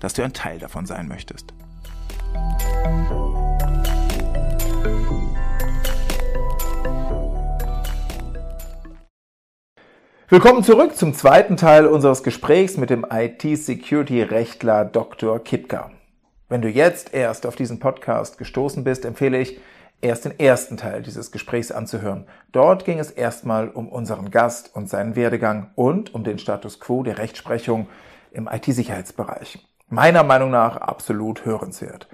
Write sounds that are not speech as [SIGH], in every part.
dass du ein Teil davon sein möchtest. Willkommen zurück zum zweiten Teil unseres Gesprächs mit dem IT-Security-Rechtler Dr. Kipka. Wenn du jetzt erst auf diesen Podcast gestoßen bist, empfehle ich, erst den ersten Teil dieses Gesprächs anzuhören. Dort ging es erstmal um unseren Gast und seinen Werdegang und um den Status quo der Rechtsprechung im IT-Sicherheitsbereich meiner Meinung nach absolut hörenswert.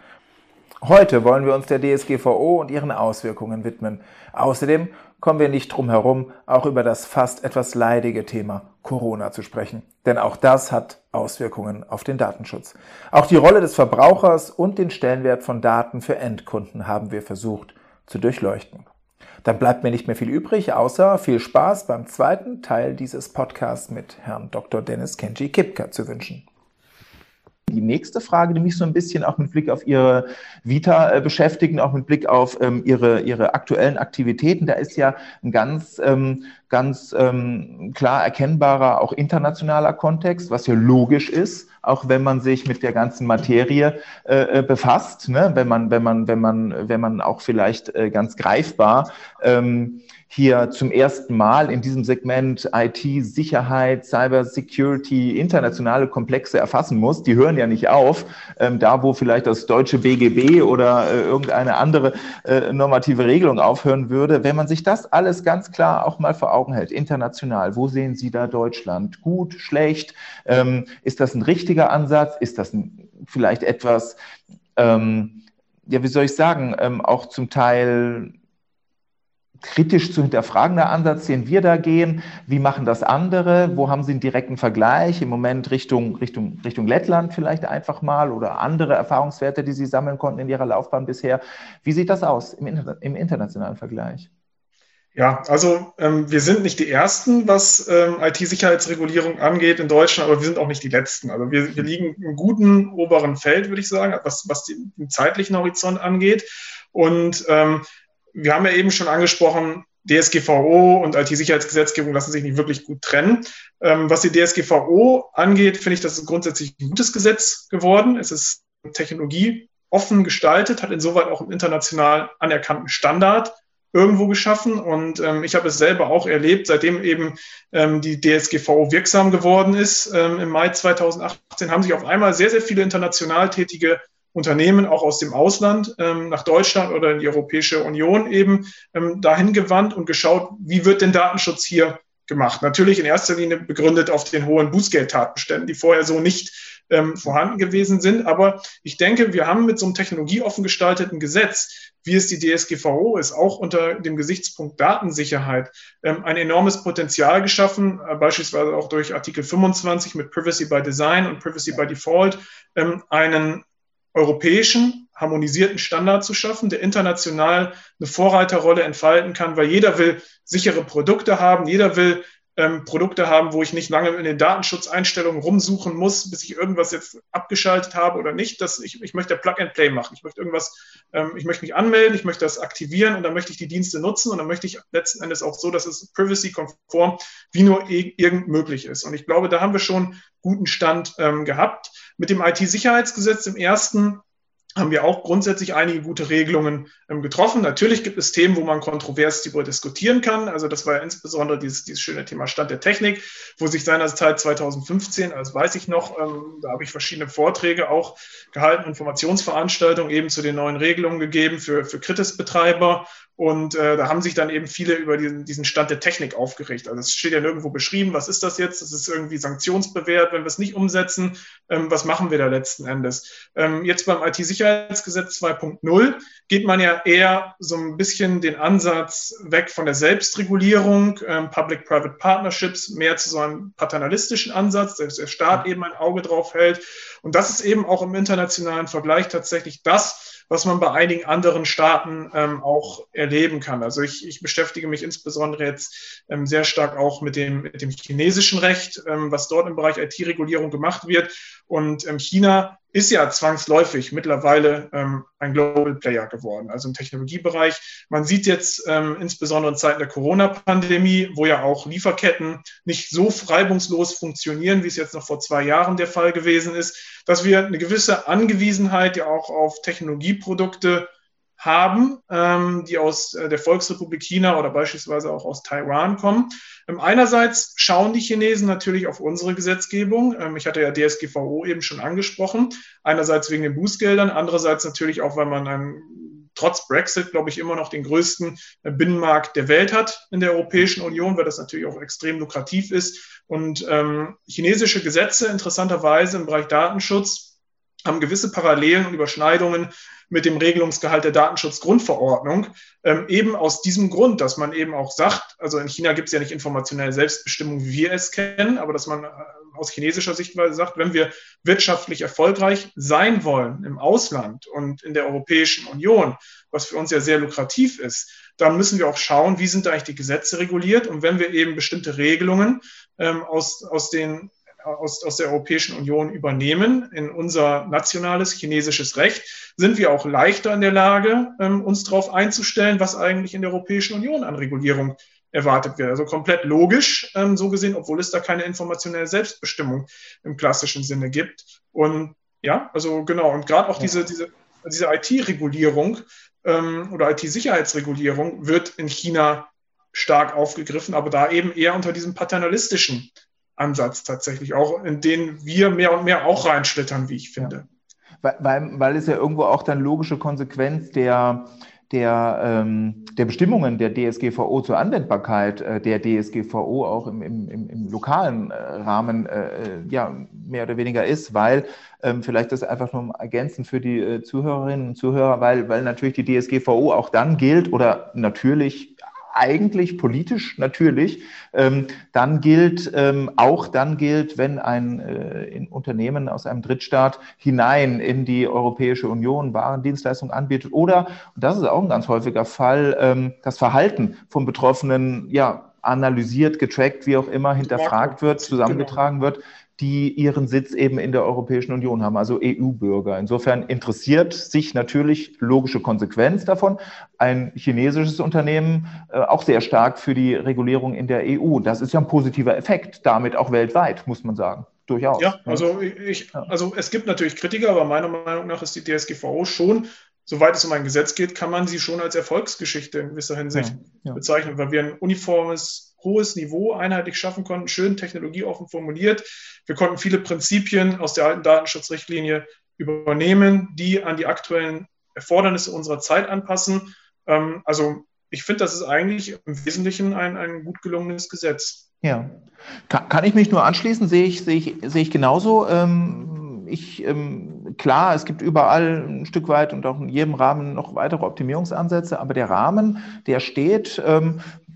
Heute wollen wir uns der DSGVO und ihren Auswirkungen widmen. Außerdem kommen wir nicht drum herum, auch über das fast etwas leidige Thema Corona zu sprechen. Denn auch das hat Auswirkungen auf den Datenschutz. Auch die Rolle des Verbrauchers und den Stellenwert von Daten für Endkunden haben wir versucht zu durchleuchten. Dann bleibt mir nicht mehr viel übrig, außer viel Spaß beim zweiten Teil dieses Podcasts mit Herrn Dr. Dennis Kenji Kipka zu wünschen die nächste Frage, die mich so ein bisschen auch mit Blick auf Ihre Vita äh, beschäftigen, auch mit Blick auf ähm, Ihre, Ihre aktuellen Aktivitäten. Da ist ja ein ganz, ähm, ganz ähm, klar erkennbarer, auch internationaler Kontext, was ja logisch ist, auch wenn man sich mit der ganzen Materie äh, äh befasst, ne? wenn man, wenn man, wenn man, wenn man auch vielleicht äh, ganz greifbar ähm, hier zum ersten Mal in diesem Segment IT, Sicherheit, Cyber Security, internationale Komplexe erfassen muss. Die hören ja nicht auf. Ähm, da, wo vielleicht das deutsche BGB oder äh, irgendeine andere äh, normative Regelung aufhören würde, wenn man sich das alles ganz klar auch mal vor Augen hält, international, wo sehen Sie da Deutschland? Gut, schlecht? Ähm, ist das ein richtiger Ansatz? Ist das vielleicht etwas, ähm, ja, wie soll ich sagen, ähm, auch zum Teil kritisch zu hinterfragender Ansatz, den wir da gehen. Wie machen das andere? Wo haben Sie einen direkten Vergleich? Im Moment Richtung, Richtung, Richtung Lettland vielleicht einfach mal oder andere Erfahrungswerte, die Sie sammeln konnten in Ihrer Laufbahn bisher. Wie sieht das aus im, im internationalen Vergleich? Ja, also ähm, wir sind nicht die Ersten, was ähm, IT-Sicherheitsregulierung angeht in Deutschland, aber wir sind auch nicht die Letzten. Also wir, wir liegen im guten oberen Feld, würde ich sagen, was, was den, den zeitlichen Horizont angeht. Und ähm, wir haben ja eben schon angesprochen, DSGVO und IT-Sicherheitsgesetzgebung lassen sich nicht wirklich gut trennen. Ähm, was die DSGVO angeht, finde ich, das ist grundsätzlich ein gutes Gesetz geworden. Es ist Technologie offen gestaltet, hat insoweit auch einen international anerkannten Standard irgendwo geschaffen. Und ähm, ich habe es selber auch erlebt, seitdem eben ähm, die DSGVO wirksam geworden ist ähm, im Mai 2018, haben sich auf einmal sehr, sehr viele international tätige Unternehmen auch aus dem Ausland ähm, nach Deutschland oder in die Europäische Union eben ähm, dahin gewandt und geschaut, wie wird denn Datenschutz hier gemacht. Natürlich in erster Linie begründet auf den hohen Bußgeldtatbeständen, die vorher so nicht ähm, vorhanden gewesen sind. Aber ich denke, wir haben mit so einem technologieoffen gestalteten Gesetz, wie es die DSGVO ist, auch unter dem Gesichtspunkt Datensicherheit, ähm, ein enormes Potenzial geschaffen, äh, beispielsweise auch durch Artikel 25 mit Privacy by Design und Privacy by Default, ähm, einen europäischen harmonisierten Standard zu schaffen, der international eine Vorreiterrolle entfalten kann, weil jeder will sichere Produkte haben, jeder will ähm, Produkte haben, wo ich nicht lange in den Datenschutzeinstellungen rumsuchen muss, bis ich irgendwas jetzt abgeschaltet habe oder nicht. Das, ich, ich möchte Plug and Play machen. Ich möchte irgendwas, ähm, ich möchte mich anmelden, ich möchte das aktivieren und dann möchte ich die Dienste nutzen und dann möchte ich letzten Endes auch so, dass es privacy-konform wie nur irgend möglich ist. Und ich glaube, da haben wir schon guten Stand ähm, gehabt. Mit dem IT-Sicherheitsgesetz im ersten haben wir auch grundsätzlich einige gute Regelungen ähm, getroffen. Natürlich gibt es Themen, wo man kontrovers darüber diskutieren kann. Also das war ja insbesondere dieses, dieses schöne Thema Stand der Technik, wo sich seinerzeit 2015, also weiß ich noch, ähm, da habe ich verschiedene Vorträge auch gehalten, Informationsveranstaltungen eben zu den neuen Regelungen gegeben für, für Kritisbetreiber und äh, da haben sich dann eben viele über diesen, diesen Stand der Technik aufgeregt. Also es steht ja nirgendwo beschrieben, was ist das jetzt? Das ist irgendwie sanktionsbewehrt, wenn wir es nicht umsetzen. Ähm, was machen wir da letzten Endes? Ähm, jetzt beim IT-Sicherheitsgesetz IT-Sicherheitsgesetz 2.0 geht man ja eher so ein bisschen den Ansatz weg von der Selbstregulierung, ähm, Public-Private Partnerships, mehr zu so einem paternalistischen Ansatz, dass der Staat eben ein Auge drauf hält. Und das ist eben auch im internationalen Vergleich tatsächlich das, was man bei einigen anderen Staaten ähm, auch erleben kann. Also ich, ich beschäftige mich insbesondere jetzt ähm, sehr stark auch mit dem, mit dem chinesischen Recht, ähm, was dort im Bereich IT-Regulierung gemacht wird. Und ähm, China ist ja zwangsläufig mittlerweile ähm, ein Global Player geworden, also im Technologiebereich. Man sieht jetzt ähm, insbesondere in Zeiten der Corona-Pandemie, wo ja auch Lieferketten nicht so reibungslos funktionieren, wie es jetzt noch vor zwei Jahren der Fall gewesen ist, dass wir eine gewisse Angewiesenheit ja auch auf Technologieprodukte haben, ähm, die aus äh, der Volksrepublik China oder beispielsweise auch aus Taiwan kommen. Ähm, einerseits schauen die Chinesen natürlich auf unsere Gesetzgebung. Ähm, ich hatte ja DSGVO eben schon angesprochen. Einerseits wegen den Bußgeldern, andererseits natürlich auch, weil man einen, trotz Brexit, glaube ich, immer noch den größten äh, Binnenmarkt der Welt hat in der Europäischen Union, weil das natürlich auch extrem lukrativ ist. Und ähm, chinesische Gesetze, interessanterweise im Bereich Datenschutz, haben gewisse Parallelen und Überschneidungen mit dem Regelungsgehalt der Datenschutzgrundverordnung, ähm, eben aus diesem Grund, dass man eben auch sagt, also in China gibt es ja nicht informationelle Selbstbestimmung, wie wir es kennen, aber dass man äh, aus chinesischer Sichtweise sagt, wenn wir wirtschaftlich erfolgreich sein wollen im Ausland und in der Europäischen Union, was für uns ja sehr lukrativ ist, dann müssen wir auch schauen, wie sind da eigentlich die Gesetze reguliert und wenn wir eben bestimmte Regelungen ähm, aus, aus den aus, aus der Europäischen Union übernehmen in unser nationales chinesisches Recht, sind wir auch leichter in der Lage, ähm, uns darauf einzustellen, was eigentlich in der Europäischen Union an Regulierung erwartet wird. Also komplett logisch, ähm, so gesehen, obwohl es da keine informationelle Selbstbestimmung im klassischen Sinne gibt. Und ja, also genau, und gerade auch diese, diese, diese IT-Regulierung ähm, oder IT-Sicherheitsregulierung wird in China stark aufgegriffen, aber da eben eher unter diesem paternalistischen Ansatz tatsächlich, auch in den wir mehr und mehr auch reinschlittern, wie ich finde. Weil, weil, weil es ja irgendwo auch dann logische Konsequenz der, der, ähm, der Bestimmungen der DSGVO zur Anwendbarkeit äh, der DSGVO auch im, im, im, im lokalen äh, Rahmen äh, ja mehr oder weniger ist, weil ähm, vielleicht das einfach nur ergänzen für die äh, Zuhörerinnen und Zuhörer, weil, weil natürlich die DSGVO auch dann gilt oder natürlich eigentlich politisch natürlich, ähm, dann gilt, ähm, auch dann gilt, wenn ein äh, Unternehmen aus einem Drittstaat hinein in die Europäische Union Waren, Dienstleistungen anbietet oder, und das ist auch ein ganz häufiger Fall, ähm, das Verhalten von Betroffenen, ja, analysiert, getrackt, wie auch immer, hinterfragt wird, zusammengetragen wird, die ihren Sitz eben in der Europäischen Union haben, also EU-Bürger. Insofern interessiert sich natürlich logische Konsequenz davon ein chinesisches Unternehmen äh, auch sehr stark für die Regulierung in der EU. Das ist ja ein positiver Effekt, damit auch weltweit, muss man sagen. Durchaus. Ja, also ich, also es gibt natürlich Kritiker, aber meiner Meinung nach ist die DSGVO schon soweit es um ein Gesetz geht, kann man sie schon als Erfolgsgeschichte in gewisser Hinsicht ja, ja. bezeichnen, weil wir ein uniformes hohes Niveau einheitlich schaffen konnten, schön technologieoffen formuliert. Wir konnten viele Prinzipien aus der alten Datenschutzrichtlinie übernehmen, die an die aktuellen Erfordernisse unserer Zeit anpassen. Ähm, also ich finde, das ist eigentlich im Wesentlichen ein, ein gut gelungenes Gesetz. Ja, kann, kann ich mich nur anschließen, sehe ich, sehe ich, sehe ich genauso. Ähm, ich, ähm, klar, es gibt überall ein Stück weit und auch in jedem Rahmen noch weitere Optimierungsansätze, aber der Rahmen, der steht,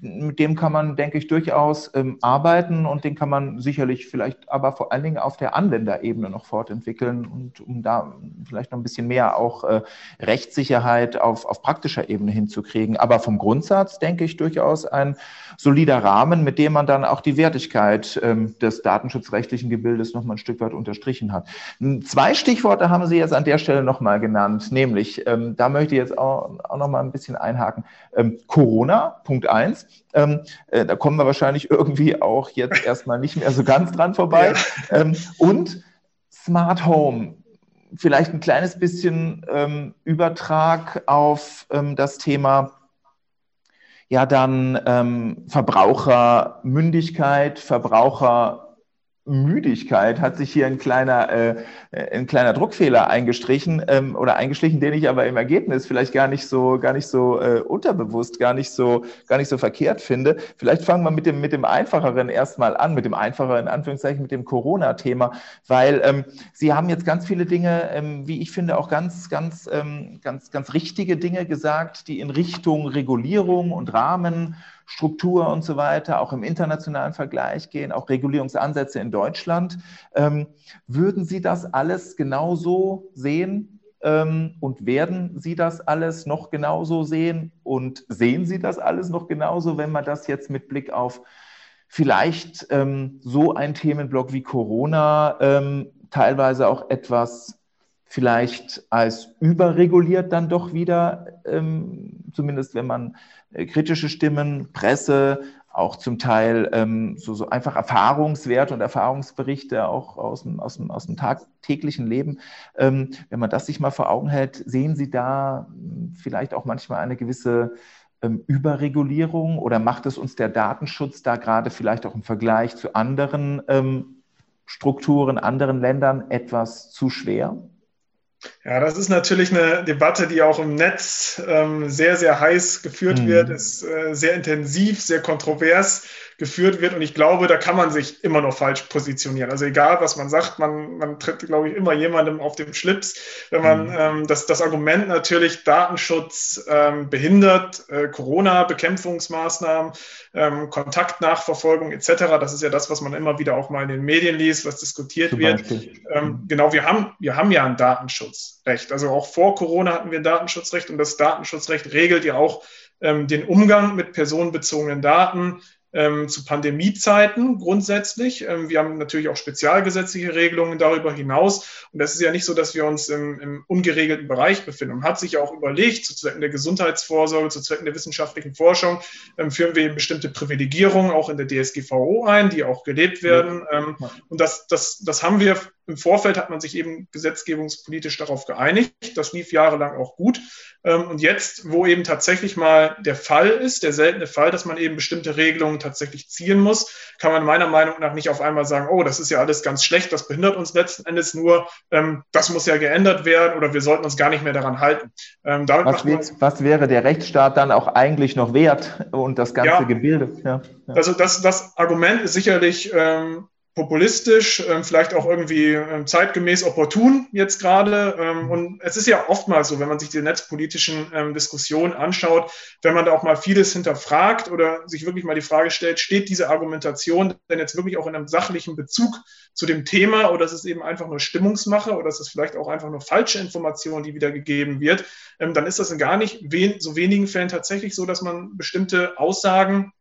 mit dem kann man, denke ich, durchaus ähm, arbeiten und den kann man sicherlich vielleicht aber vor allen Dingen auf der Anwenderebene noch fortentwickeln und um da vielleicht noch ein bisschen mehr auch äh, Rechtssicherheit auf, auf praktischer Ebene hinzukriegen. Aber vom Grundsatz, denke ich, durchaus ein solider Rahmen, mit dem man dann auch die Wertigkeit ähm, des datenschutzrechtlichen Gebildes noch mal ein Stück weit unterstrichen hat. Zwei Stichworte haben Sie jetzt an der Stelle noch mal genannt, nämlich, ähm, da möchte ich jetzt auch, auch noch mal ein bisschen einhaken. Ähm, Corona, Punkt eins. Ähm, äh, da kommen wir wahrscheinlich irgendwie auch jetzt erstmal nicht mehr so ganz dran vorbei. Ja. Ähm, und Smart Home. Vielleicht ein kleines bisschen ähm, Übertrag auf ähm, das Thema ja dann ähm, Verbrauchermündigkeit, Verbraucher Müdigkeit hat sich hier ein kleiner, äh, ein kleiner Druckfehler eingestrichen ähm, oder eingeschlichen, den ich aber im Ergebnis vielleicht gar nicht so, gar nicht so äh, unterbewusst, gar nicht so, gar nicht so verkehrt finde. Vielleicht fangen wir mit dem, mit dem einfacheren erstmal an, mit dem einfacheren, in Anführungszeichen, mit dem Corona-Thema, weil ähm, Sie haben jetzt ganz viele Dinge, ähm, wie ich finde, auch ganz, ganz, ähm, ganz, ganz richtige Dinge gesagt, die in Richtung Regulierung und Rahmen Struktur und so weiter, auch im internationalen Vergleich gehen, auch Regulierungsansätze in Deutschland. Ähm, würden Sie das alles genauso sehen? Ähm, und werden Sie das alles noch genauso sehen? Und sehen Sie das alles noch genauso, wenn man das jetzt mit Blick auf vielleicht ähm, so ein Themenblock wie Corona ähm, teilweise auch etwas vielleicht als überreguliert dann doch wieder, ähm, zumindest wenn man äh, kritische Stimmen, Presse, auch zum Teil ähm, so, so einfach Erfahrungswerte und Erfahrungsberichte auch aus dem, aus dem, aus dem tagtäglichen Leben. Ähm, wenn man das sich mal vor Augen hält, sehen Sie da hm, vielleicht auch manchmal eine gewisse ähm, Überregulierung oder macht es uns der Datenschutz da gerade vielleicht auch im Vergleich zu anderen ähm, Strukturen, anderen Ländern etwas zu schwer? Ja, das ist natürlich eine Debatte, die auch im Netz ähm, sehr, sehr heiß geführt mhm. wird, ist äh, sehr intensiv, sehr kontrovers geführt wird. Und ich glaube, da kann man sich immer noch falsch positionieren. Also egal, was man sagt, man, man tritt, glaube ich, immer jemandem auf den Schlips. Wenn man mhm. ähm, das, das Argument natürlich Datenschutz ähm, behindert, äh, Corona-Bekämpfungsmaßnahmen, ähm, Kontaktnachverfolgung etc., das ist ja das, was man immer wieder auch mal in den Medien liest, was diskutiert Zum wird. Ähm, mhm. genau, wir haben, wir haben ja ein Datenschutzrecht. Also auch vor Corona hatten wir ein Datenschutzrecht und das Datenschutzrecht regelt ja auch ähm, den Umgang mit personenbezogenen Daten, ähm, zu Pandemiezeiten grundsätzlich. Ähm, wir haben natürlich auch spezialgesetzliche Regelungen darüber hinaus. Und das ist ja nicht so, dass wir uns im, im ungeregelten Bereich befinden. Man hat sich ja auch überlegt, zu Zwecken der Gesundheitsvorsorge, zu Zwecken der wissenschaftlichen Forschung, ähm, führen wir bestimmte Privilegierungen auch in der DSGVO ein, die auch gelebt werden. Ähm, und das, das, das haben wir im Vorfeld hat man sich eben gesetzgebungspolitisch darauf geeinigt. Das lief jahrelang auch gut. Ähm, und jetzt, wo eben tatsächlich mal der Fall ist, der seltene Fall, dass man eben bestimmte Regelungen tatsächlich ziehen muss, kann man meiner Meinung nach nicht auf einmal sagen, oh, das ist ja alles ganz schlecht, das behindert uns letzten Endes nur, ähm, das muss ja geändert werden oder wir sollten uns gar nicht mehr daran halten. Ähm, was, was, wäre der Rechtsstaat dann auch eigentlich noch wert und das ganze ja, Gebilde? Ja, ja. Also das, das Argument ist sicherlich populistisch, ähm, vielleicht auch irgendwie ähm, zeitgemäß opportun jetzt gerade. Ähm, und es ist ja oftmals so, wenn man sich die netzpolitischen Diskussionen anschaut, wenn man da auch mal vieles hinterfragt oder sich wirklich mal die Frage stellt, steht diese Argumentation denn jetzt wirklich auch in einem sachlichen Bezug zu dem Thema oder ist es eben einfach nur Stimmungsmache oder ist es vielleicht auch einfach nur falsche Information, die wieder gegeben wird, dann ist das in gar nicht so wenigen Fällen tatsächlich so, dass man bestimmte Aussagen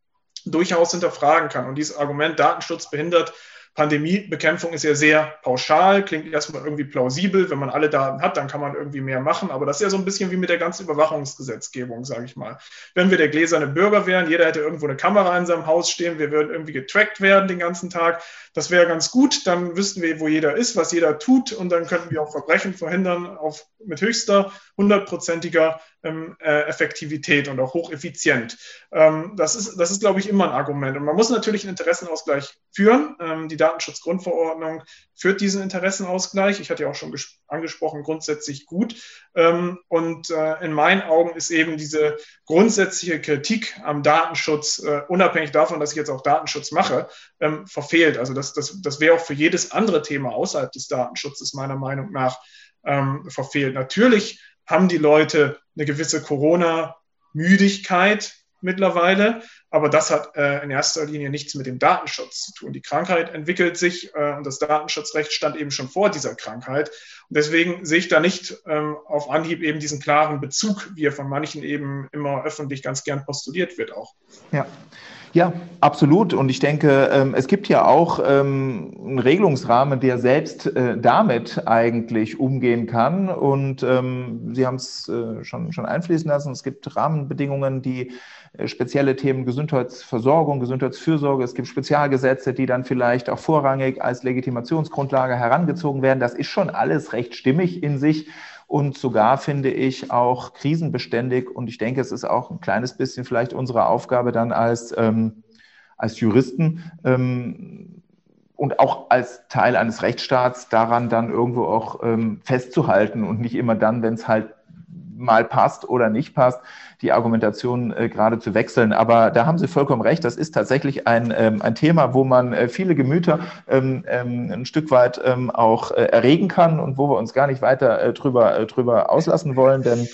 durchaus hinterfragen kann. Und dieses Argument Datenschutz behindert Pandemiebekämpfung ist ja sehr pauschal, klingt erstmal irgendwie plausibel. Wenn man alle Daten hat, dann kann man irgendwie mehr machen. Aber das ist ja so ein bisschen wie mit der ganzen Überwachungsgesetzgebung, sage ich mal. Wenn wir der gläserne Bürger wären, jeder hätte irgendwo eine Kamera in seinem Haus stehen, wir würden irgendwie getrackt werden den ganzen Tag. Das wäre ganz gut. Dann wüssten wir, wo jeder ist, was jeder tut. Und dann könnten wir auch Verbrechen verhindern auf, mit höchster, hundertprozentiger Effektivität und auch hocheffizient. Ähm, das ist, das ist, glaube ich, immer ein Argument. Und man muss natürlich einen Interessenausgleich führen. Ähm, die Datenschutzgrundverordnung führt diesen Interessenausgleich. Ich hatte ja auch schon angesprochen, grundsätzlich gut. Ähm, und äh, in meinen Augen ist eben diese grundsätzliche Kritik am Datenschutz, äh, unabhängig davon, dass ich jetzt auch Datenschutz mache, ähm, verfehlt. Also das, das, das wäre auch für jedes andere Thema außerhalb des Datenschutzes meiner Meinung nach ähm, verfehlt. Natürlich haben die Leute eine gewisse Corona-Müdigkeit mittlerweile, aber das hat äh, in erster Linie nichts mit dem Datenschutz zu tun. Die Krankheit entwickelt sich äh, und das Datenschutzrecht stand eben schon vor dieser Krankheit. Und deswegen sehe ich da nicht ähm, auf Anhieb eben diesen klaren Bezug, wie er von manchen eben immer öffentlich ganz gern postuliert wird auch. Ja. Ja, absolut. Und ich denke, ähm, es gibt ja auch ähm, einen Regelungsrahmen, der selbst äh, damit eigentlich umgehen kann. Und ähm, Sie haben es äh, schon, schon einfließen lassen. Es gibt Rahmenbedingungen, die äh, spezielle Themen Gesundheitsversorgung, Gesundheitsfürsorge. Es gibt Spezialgesetze, die dann vielleicht auch vorrangig als Legitimationsgrundlage herangezogen werden. Das ist schon alles recht stimmig in sich und sogar finde ich auch krisenbeständig. Und ich denke, es ist auch ein kleines bisschen vielleicht unsere Aufgabe dann als, ähm, als Juristen, ähm, und auch als Teil eines Rechtsstaats daran dann irgendwo auch ähm, festzuhalten und nicht immer dann, wenn es halt mal passt oder nicht passt, die Argumentation äh, gerade zu wechseln. Aber da haben Sie vollkommen recht. Das ist tatsächlich ein, ähm, ein Thema, wo man äh, viele Gemüter ähm, ähm, ein Stück weit ähm, auch äh, erregen kann und wo wir uns gar nicht weiter äh, drüber, äh, drüber auslassen wollen. Denn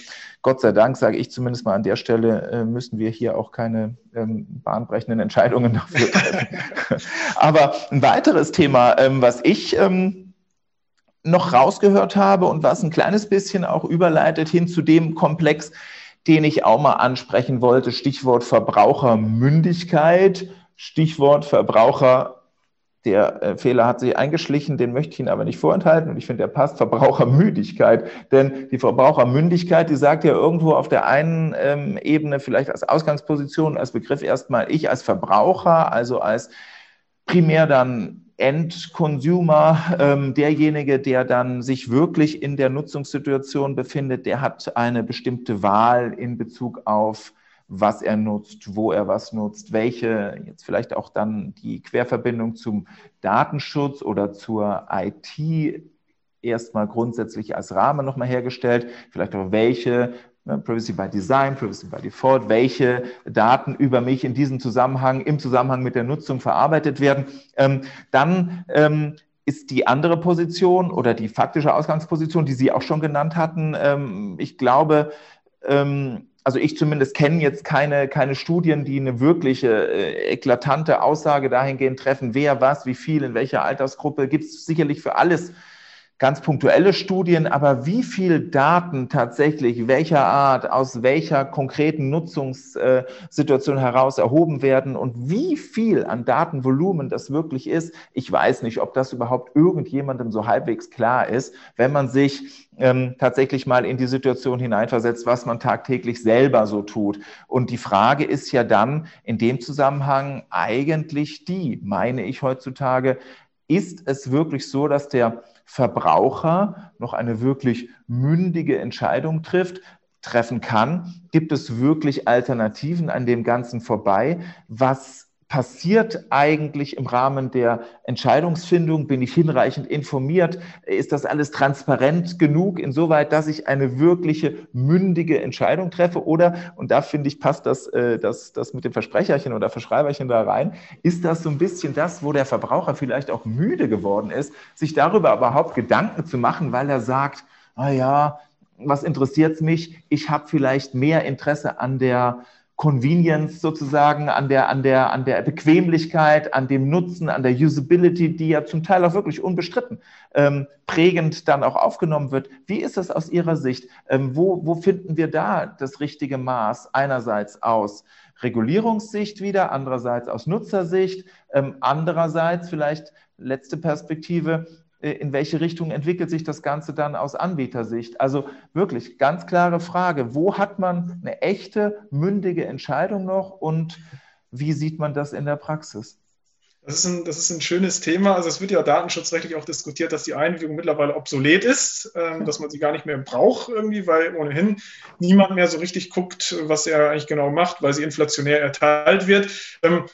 Gott sei Dank, sage ich zumindest mal an der Stelle, äh, müssen wir hier auch keine ähm, bahnbrechenden Entscheidungen [LAUGHS] dafür treffen. Aber ein weiteres Thema, ähm, was ich ähm, noch rausgehört habe und was ein kleines bisschen auch überleitet hin zu dem Komplex, den ich auch mal ansprechen wollte. Stichwort Verbrauchermündigkeit, Stichwort Verbraucher. Der äh, Fehler hat sich eingeschlichen, den möchte ich Ihnen aber nicht vorenthalten und ich finde, der passt Verbrauchermüdigkeit. Denn die Verbrauchermündigkeit, die sagt ja irgendwo auf der einen ähm, Ebene vielleicht als Ausgangsposition, als Begriff erstmal ich als Verbraucher, also als primär dann Endconsumer, ähm, derjenige, der dann sich wirklich in der Nutzungssituation befindet, der hat eine bestimmte Wahl in Bezug auf was er nutzt, wo er was nutzt, welche, jetzt vielleicht auch dann die Querverbindung zum Datenschutz oder zur IT erstmal grundsätzlich als Rahmen nochmal hergestellt, vielleicht auch welche Privacy by Design, Privacy by Default, welche Daten über mich in diesem Zusammenhang, im Zusammenhang mit der Nutzung verarbeitet werden. Ähm, dann ähm, ist die andere Position oder die faktische Ausgangsposition, die Sie auch schon genannt hatten, ähm, ich glaube, ähm, also ich zumindest kenne jetzt keine, keine Studien, die eine wirkliche äh, eklatante Aussage dahingehend treffen, wer was, wie viel, in welcher Altersgruppe, gibt es sicherlich für alles ganz punktuelle Studien, aber wie viel Daten tatsächlich welcher Art, aus welcher konkreten Nutzungssituation heraus erhoben werden und wie viel an Datenvolumen das wirklich ist, ich weiß nicht, ob das überhaupt irgendjemandem so halbwegs klar ist, wenn man sich ähm, tatsächlich mal in die Situation hineinversetzt, was man tagtäglich selber so tut. Und die Frage ist ja dann in dem Zusammenhang eigentlich die, meine ich heutzutage, ist es wirklich so, dass der Verbraucher noch eine wirklich mündige Entscheidung trifft, treffen kann? Gibt es wirklich Alternativen an dem Ganzen vorbei? Was passiert eigentlich im Rahmen der Entscheidungsfindung? Bin ich hinreichend informiert? Ist das alles transparent genug, insoweit, dass ich eine wirkliche mündige Entscheidung treffe? Oder, und da finde ich, passt das, äh, das, das mit dem Versprecherchen oder Verschreiberchen da rein, ist das so ein bisschen das, wo der Verbraucher vielleicht auch müde geworden ist, sich darüber überhaupt Gedanken zu machen, weil er sagt, ah ja, was interessiert mich? Ich habe vielleicht mehr Interesse an der Convenience sozusagen, an der, an der, an der Bequemlichkeit, an dem Nutzen, an der Usability, die ja zum Teil auch wirklich unbestritten ähm, prägend dann auch aufgenommen wird. Wie ist das aus Ihrer Sicht? Ähm, wo, wo finden wir da das richtige Maß? Einerseits aus Regulierungssicht wieder, andererseits aus Nutzersicht, ähm, andererseits vielleicht letzte Perspektive, in welche Richtung entwickelt sich das Ganze dann aus Anbietersicht? Also wirklich ganz klare Frage, wo hat man eine echte, mündige Entscheidung noch und wie sieht man das in der Praxis? Das ist, ein, das ist ein schönes Thema. Also es wird ja datenschutzrechtlich auch diskutiert, dass die Einwilligung mittlerweile obsolet ist, ähm, dass man sie gar nicht mehr braucht irgendwie, weil ohnehin niemand mehr so richtig guckt, was er eigentlich genau macht, weil sie inflationär erteilt wird. Ähm,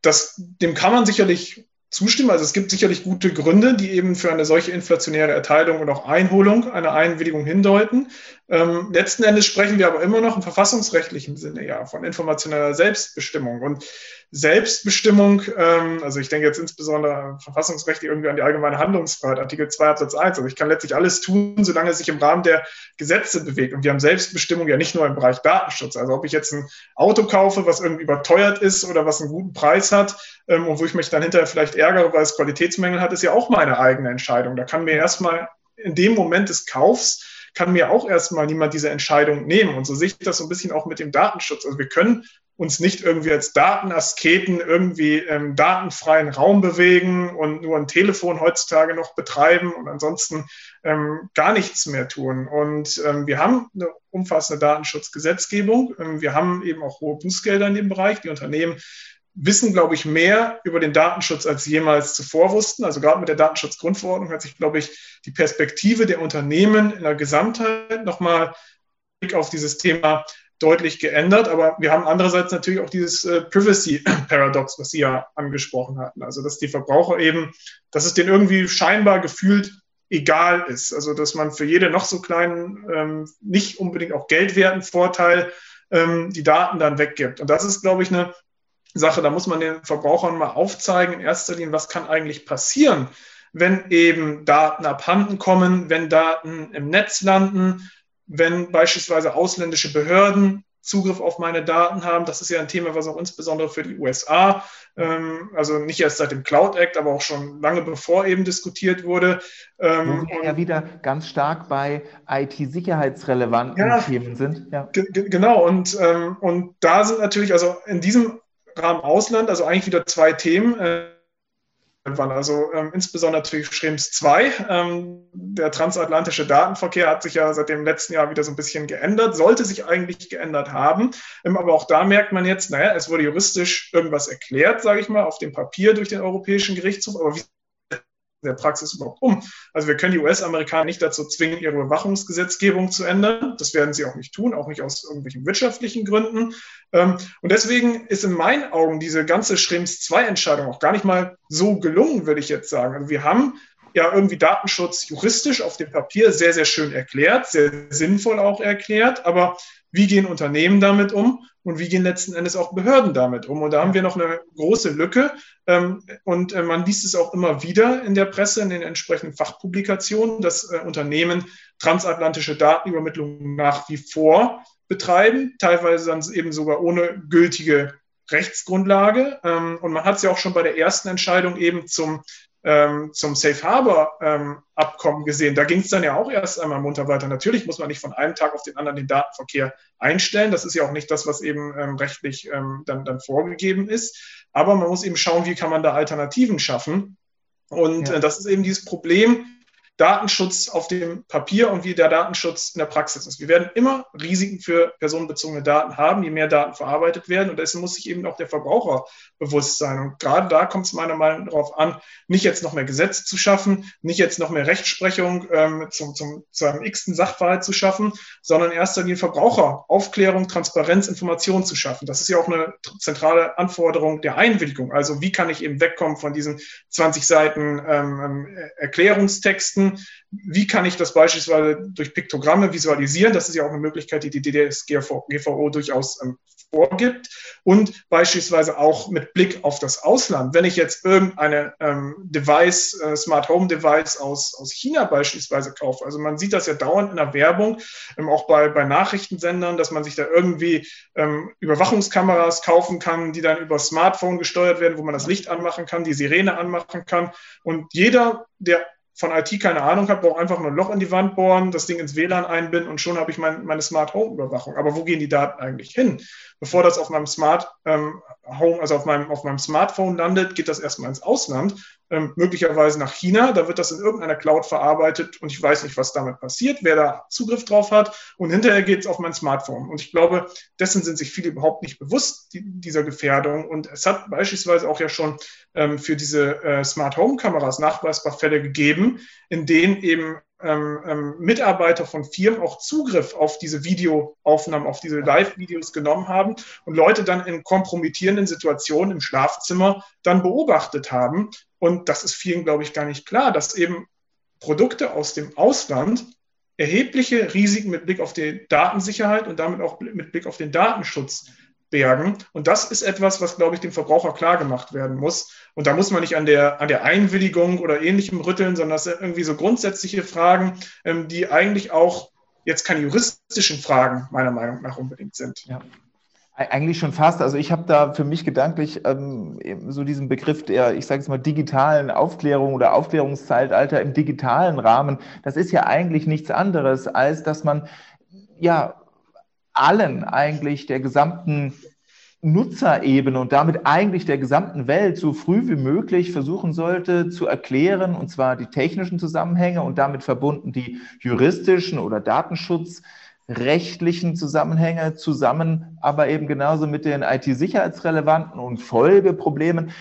das, dem kann man sicherlich zustimmen. Also es gibt sicherlich gute Gründe, die eben für eine solche inflationäre Erteilung und auch Einholung einer Einwilligung hindeuten. Ähm, letzten Endes sprechen wir aber immer noch im verfassungsrechtlichen Sinne ja von informationeller Selbstbestimmung. Und Selbstbestimmung, ähm, also ich denke jetzt insbesondere verfassungsrechtlich irgendwie an die allgemeine Handlungsfreiheit, Artikel 2 Absatz 1. Also ich kann letztlich alles tun, solange es sich im Rahmen der Gesetze bewegt. Und wir haben Selbstbestimmung ja nicht nur im Bereich Datenschutz. Also ob ich jetzt ein Auto kaufe, was irgendwie überteuert ist oder was einen guten Preis hat ähm, und wo ich mich dann hinterher vielleicht ärgere, weil es Qualitätsmängel hat, ist ja auch meine eigene Entscheidung. Da kann mir erstmal in dem Moment des Kaufs kann mir auch erstmal niemand diese Entscheidung nehmen. Und so sehe ich das so ein bisschen auch mit dem Datenschutz. Also wir können uns nicht irgendwie als Datenasketen irgendwie im datenfreien Raum bewegen und nur ein Telefon heutzutage noch betreiben und ansonsten ähm, gar nichts mehr tun. Und ähm, wir haben eine umfassende Datenschutzgesetzgebung. Ähm, wir haben eben auch hohe Bußgelder in dem Bereich. Die Unternehmen wissen, glaube ich, mehr über den Datenschutz als jemals zuvor wussten. Also gerade mit der Datenschutzgrundverordnung hat sich, glaube ich, die Perspektive der Unternehmen in der Gesamtheit nochmal auf dieses Thema deutlich geändert. Aber wir haben andererseits natürlich auch dieses äh, Privacy-Paradox, was Sie ja angesprochen hatten. Also, dass die Verbraucher eben, dass es denen irgendwie scheinbar gefühlt egal ist. Also, dass man für jede noch so kleinen, ähm, nicht unbedingt auch geldwerten Vorteil ähm, die Daten dann weggibt. Und das ist, glaube ich, eine Sache, da muss man den Verbrauchern mal aufzeigen, in erster Linie, was kann eigentlich passieren, wenn eben Daten abhanden kommen, wenn Daten im Netz landen, wenn beispielsweise ausländische Behörden Zugriff auf meine Daten haben. Das ist ja ein Thema, was auch insbesondere für die USA, ähm, also nicht erst seit dem Cloud Act, aber auch schon lange bevor eben diskutiert wurde. Ähm, Wo wir ja wieder ganz stark bei IT-sicherheitsrelevanten ja, Themen sind. Ja. Genau, und, ähm, und da sind natürlich, also in diesem Rahmen Ausland, also eigentlich wieder zwei Themen. Äh, also ähm, insbesondere natürlich Schrems 2. Ähm, der transatlantische Datenverkehr hat sich ja seit dem letzten Jahr wieder so ein bisschen geändert, sollte sich eigentlich geändert haben. Ähm, aber auch da merkt man jetzt, naja, es wurde juristisch irgendwas erklärt, sage ich mal, auf dem Papier durch den Europäischen Gerichtshof. Aber wie der Praxis überhaupt um? Also wir können die US-Amerikaner nicht dazu zwingen, ihre Überwachungsgesetzgebung zu ändern. Das werden sie auch nicht tun, auch nicht aus irgendwelchen wirtschaftlichen Gründen. Ähm, und deswegen ist in meinen Augen diese ganze Schrems-2-Entscheidung auch gar nicht mal so gelungen, würde ich jetzt sagen. Also wir haben ja irgendwie Datenschutz juristisch auf dem Papier sehr, sehr schön erklärt, sehr sinnvoll auch erklärt, aber wie gehen Unternehmen damit um und wie gehen letzten Endes auch Behörden damit um. Und da haben wir noch eine große Lücke. Ähm, und äh, man liest es auch immer wieder in der Presse, in den entsprechenden Fachpublikationen, dass äh, Unternehmen transatlantische Datenübermittlung nach wie vor betreiben, teilweise dann eben sogar ohne gültige Rechtsgrundlage. Ähm, und man hat es ja auch schon bei der ersten Entscheidung eben zum ähm, zum Safe Harbor ähm, Abkommen gesehen. Da ging es dann ja auch erst einmal munter weiter. Natürlich muss man nicht von einem Tag auf den anderen den Datenverkehr einstellen. Das ist ja auch nicht das, was eben ähm, rechtlich ähm, dann, dann vorgegeben ist. Aber man muss eben schauen, wie kann man da Alternativen schaffen. Und ja. äh, das ist eben dieses Problem, Datenschutz auf dem Papier und wie der Datenschutz in der Praxis ist. Wir werden immer Risiken für personenbezogene Daten haben, je mehr Daten verarbeitet werden. Und dessen muss sich eben auch der Verbraucher bewusst sein. Und gerade da kommt es meiner Meinung nach darauf an, nicht jetzt noch mehr Gesetze zu schaffen, nicht jetzt noch mehr Rechtsprechung ähm, zum, zum, zu einem x-ten Sachverhalt zu schaffen, sondern in erster Linie Verbraucher, Aufklärung, Transparenz, Information zu schaffen. Das ist ja auch eine zentrale Anforderung der Einwilligung. Also wie kann ich eben wegkommen von diesen 20 Seiten ähm, ähm Erklärungstexten, wie kann ich das beispielsweise durch Piktogramme visualisieren. Das ist ja auch eine Möglichkeit, die die DDS-GVO durchaus ähm, vorgibt. Und beispielsweise auch mit Blick auf das Ausland. Wenn ich jetzt irgendeine ähm, Device, äh, Smart Home Device aus, aus China beispielsweise kaufe, also man sieht das ja dauernd in der Werbung, ähm, auch bei, bei Nachrichtensendern, dass man sich da irgendwie ähm, Überwachungskameras kaufen kann, die dann über Smartphone gesteuert werden, wo man das Licht anmachen kann, die Sirene anmachen kann. Und jeder, der von IT keine Ahnung habe, brauche einfach nur ein Loch in die Wand bohren, das Ding ins WLAN einbinden und schon habe ich mein, meine Smart Home Überwachung. Aber wo gehen die Daten eigentlich hin? Bevor das auf meinem Smart ähm, Home, also auf meinem, auf meinem Smartphone landet, geht das erstmal ins Ausland ähm, möglicherweise nach China. Da wird das in irgendeiner Cloud verarbeitet und ich weiß nicht, was damit passiert, wer da Zugriff drauf hat. Und hinterher geht es auf mein Smartphone. Und ich glaube, dessen sind sich viele überhaupt nicht bewusst, die, dieser Gefährdung. Und es hat beispielsweise auch ja schon ähm, für diese äh, Smart Home Kameras nachweisbar Fälle gegeben, in denen eben ähm, ähm, Mitarbeiter von Firmen auch Zugriff auf diese Videoaufnahmen, auf diese Live-Videos genommen haben und Leute dann in kompromittierenden Situationen im Schlafzimmer dann beobachtet haben. Und das ist vielen, glaube ich, gar nicht klar, dass eben Produkte aus dem Ausland erhebliche Risiken mit Blick auf die Datensicherheit und damit auch mit Blick auf den Datenschutz bergen. Und das ist etwas, was, glaube ich, dem Verbraucher klar gemacht werden muss. Und da muss man nicht an der, an der Einwilligung oder ähnlichem rütteln, sondern das sind irgendwie so grundsätzliche Fragen, ähm, die eigentlich auch jetzt keine juristischen Fragen meiner Meinung nach unbedingt sind. Ja. Eigentlich schon fast. Also ich habe da für mich gedanklich ähm, so diesen Begriff der, ich sage es mal, digitalen Aufklärung oder Aufklärungszeitalter im digitalen Rahmen. Das ist ja eigentlich nichts anderes, als dass man ja allen eigentlich der gesamten Nutzerebene und damit eigentlich der gesamten Welt so früh wie möglich versuchen sollte zu erklären, und zwar die technischen Zusammenhänge und damit verbunden die juristischen oder datenschutzrechtlichen Zusammenhänge zusammen, aber eben genauso mit den IT-sicherheitsrelevanten und Folgeproblemen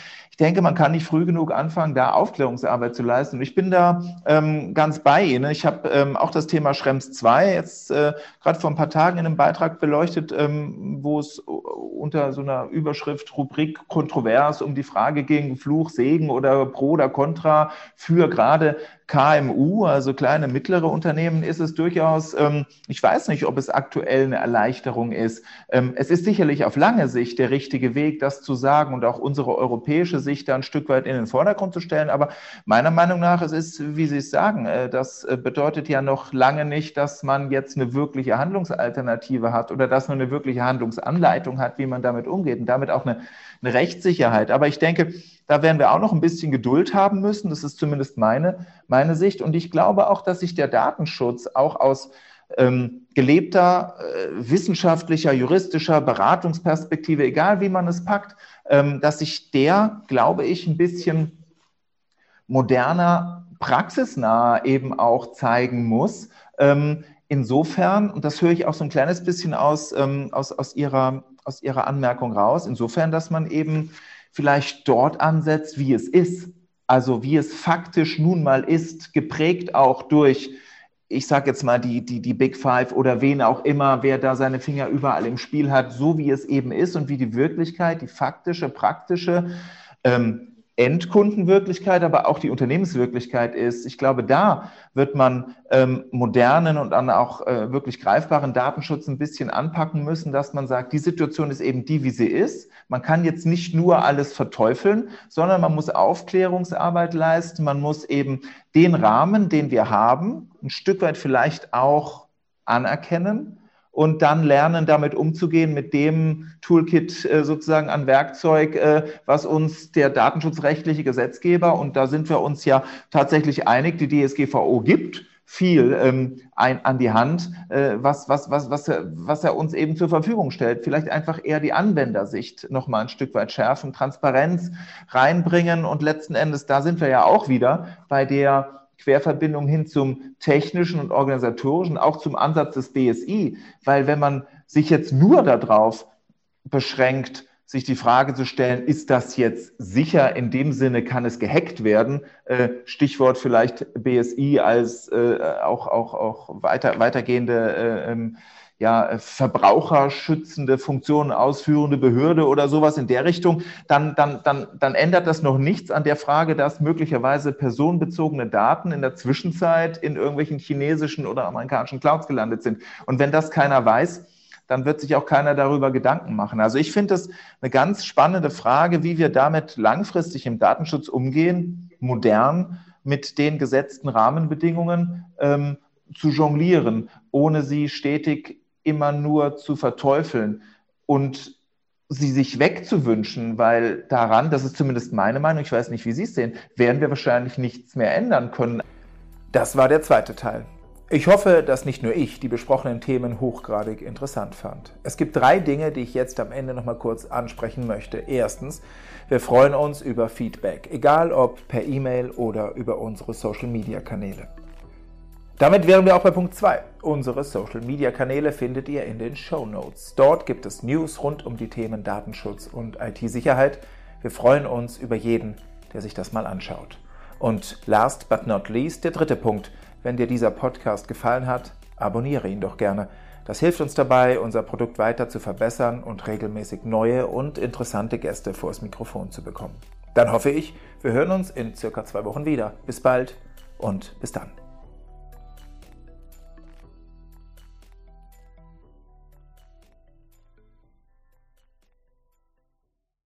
denke, man kann nicht früh genug anfangen, da Aufklärungsarbeit zu leisten. Ich bin da ähm, ganz bei Ihnen. Ich habe ähm, auch das Thema Schrems 2 jetzt äh, gerade vor ein paar Tagen in einem Beitrag beleuchtet, ähm, wo es unter so einer Überschrift Rubrik kontrovers um die Frage ging, Fluch, Segen oder Pro oder Contra für gerade KMU, also kleine, mittlere Unternehmen, ist es durchaus, ähm, ich weiß nicht, ob es aktuell eine Erleichterung ist. Ähm, es ist sicherlich auf lange Sicht der richtige Weg, das zu sagen und auch unsere europäische Sicht da ein Stück weit in den Vordergrund zu stellen. Aber meiner Meinung nach, es ist, wie Sie es sagen, äh, das äh, bedeutet ja noch lange nicht, dass man jetzt eine wirkliche Handlungsalternative hat oder dass man eine wirkliche Handlungsanleitung hat, wie man damit umgeht und damit auch eine, eine Rechtssicherheit. Aber ich denke, da werden wir auch noch ein bisschen Geduld haben müssen. Das ist zumindest meine, meine Sicht. Und ich glaube auch, dass sich der Datenschutz auch aus ähm, gelebter äh, wissenschaftlicher, juristischer Beratungsperspektive, egal wie man es packt, ähm, dass sich der, glaube ich, ein bisschen moderner, praxisnah eben auch zeigen muss. Ähm, insofern, und das höre ich auch so ein kleines bisschen aus, ähm, aus, aus, ihrer, aus Ihrer Anmerkung raus, insofern, dass man eben vielleicht dort ansetzt, wie es ist. Also wie es faktisch nun mal ist, geprägt auch durch, ich sage jetzt mal, die, die, die Big Five oder wen auch immer, wer da seine Finger überall im Spiel hat, so wie es eben ist und wie die Wirklichkeit, die faktische, praktische, ähm, Endkundenwirklichkeit, aber auch die Unternehmenswirklichkeit ist. Ich glaube, da wird man ähm, modernen und dann auch äh, wirklich greifbaren Datenschutz ein bisschen anpacken müssen, dass man sagt, die Situation ist eben die, wie sie ist. Man kann jetzt nicht nur alles verteufeln, sondern man muss Aufklärungsarbeit leisten. Man muss eben den Rahmen, den wir haben, ein Stück weit vielleicht auch anerkennen und dann lernen, damit umzugehen mit dem Toolkit äh, sozusagen an Werkzeug, äh, was uns der datenschutzrechtliche Gesetzgeber, und da sind wir uns ja tatsächlich einig, die DSGVO gibt, viel ähm, ein, an die Hand, äh, was, was, was, was, was er uns eben zur Verfügung stellt. Vielleicht einfach eher die Anwendersicht nochmal ein Stück weit schärfen, Transparenz reinbringen und letzten Endes, da sind wir ja auch wieder bei der Querverbindung hin zum technischen und organisatorischen, auch zum Ansatz des BSI. Weil wenn man sich jetzt nur darauf beschränkt, sich die Frage zu stellen, ist das jetzt sicher? In dem Sinne kann es gehackt werden. Äh, Stichwort vielleicht BSI als äh, auch, auch, auch weiter, weitergehende äh, ähm, ja, äh, verbraucherschützende Funktionen ausführende Behörde oder sowas in der Richtung, dann, dann, dann, dann ändert das noch nichts an der Frage, dass möglicherweise personenbezogene Daten in der Zwischenzeit in irgendwelchen chinesischen oder amerikanischen Clouds gelandet sind. Und wenn das keiner weiß, dann wird sich auch keiner darüber Gedanken machen. Also ich finde es eine ganz spannende Frage, wie wir damit langfristig im Datenschutz umgehen, modern mit den gesetzten Rahmenbedingungen ähm, zu jonglieren, ohne sie stetig immer nur zu verteufeln und sie sich wegzuwünschen, weil daran, das ist zumindest meine Meinung, ich weiß nicht, wie Sie es sehen, werden wir wahrscheinlich nichts mehr ändern können. Das war der zweite Teil. Ich hoffe, dass nicht nur ich die besprochenen Themen hochgradig interessant fand. Es gibt drei Dinge, die ich jetzt am Ende nochmal kurz ansprechen möchte. Erstens, wir freuen uns über Feedback, egal ob per E-Mail oder über unsere Social-Media-Kanäle. Damit wären wir auch bei Punkt 2. Unsere Social Media Kanäle findet ihr in den Show Notes. Dort gibt es News rund um die Themen Datenschutz und IT-Sicherheit. Wir freuen uns über jeden, der sich das mal anschaut. Und last but not least der dritte Punkt. Wenn dir dieser Podcast gefallen hat, abonniere ihn doch gerne. Das hilft uns dabei, unser Produkt weiter zu verbessern und regelmäßig neue und interessante Gäste vors Mikrofon zu bekommen. Dann hoffe ich, wir hören uns in circa zwei Wochen wieder. Bis bald und bis dann.